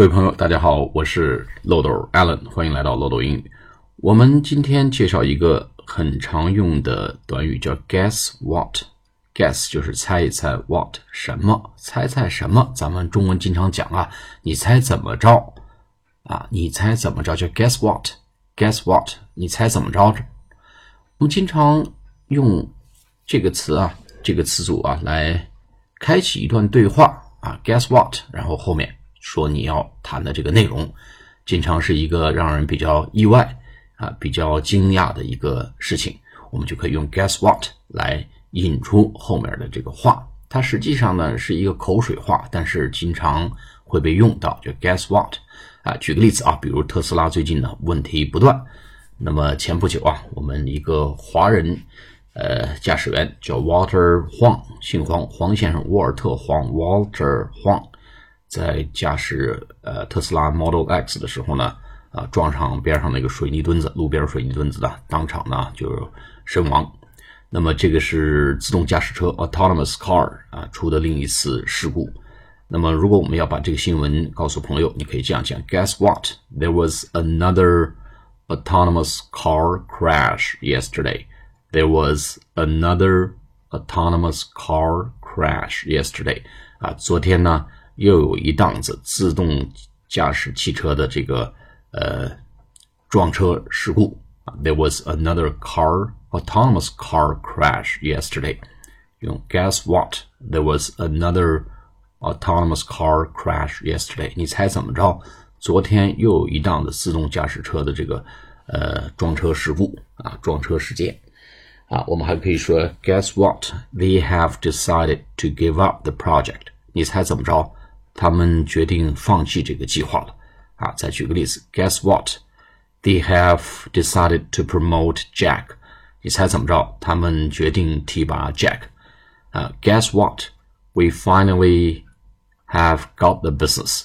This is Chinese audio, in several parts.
各位朋友，大家好，我是漏斗 Allen，欢迎来到漏斗英语。我们今天介绍一个很常用的短语，叫 guess what。guess 就是猜一猜，what 什么，猜猜什么。咱们中文经常讲啊，你猜怎么着啊？你猜怎么着叫 guess what？guess what？你猜怎么着？我们经常用这个词啊，这个词组啊，来开启一段对话啊，guess what？然后后面。说你要谈的这个内容，经常是一个让人比较意外啊、比较惊讶的一个事情，我们就可以用 guess what 来引出后面的这个话。它实际上呢是一个口水话，但是经常会被用到，就 guess what 啊。举个例子啊，比如特斯拉最近呢问题不断，那么前不久啊，我们一个华人呃驾驶员叫 Walter Huang，姓黄，黄先生，沃尔特黄，Walter Huang。在驾驶呃特斯拉 Model X 的时候呢，啊撞上边上那个水泥墩子，路边水泥墩子的，当场呢就身亡。那么这个是自动驾驶车 Autonomous Car 啊出的另一次事故。那么如果我们要把这个新闻告诉朋友，你可以这样讲：Guess what? There was another autonomous car crash yesterday. There was another autonomous car crash yesterday. 啊，昨天呢。又有一档子自动驾驶汽车的这个呃撞车事故啊。There was another car autonomous car crash yesterday. 用 Guess what? There was another autonomous car crash yesterday. 你猜怎么着？昨天又有一档子自动驾驶车的这个呃撞车事故啊，撞车事件啊。我们还可以说 Guess what? They have decided to give up the project. 你猜怎么着？他们决定放弃这个计划了啊！再举个例子，Guess what? They have decided to promote Jack。你猜怎么着？他们决定提拔 Jack 啊！Guess what? We finally have got the business。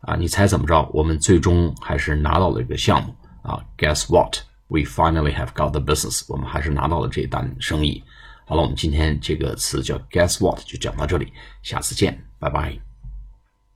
啊，你猜怎么着？我们最终还是拿到了一个项目啊！Guess what? We finally have got the business。我们还是拿到了这单生意。好了，我们今天这个词叫 Guess what 就讲到这里，下次见，拜拜。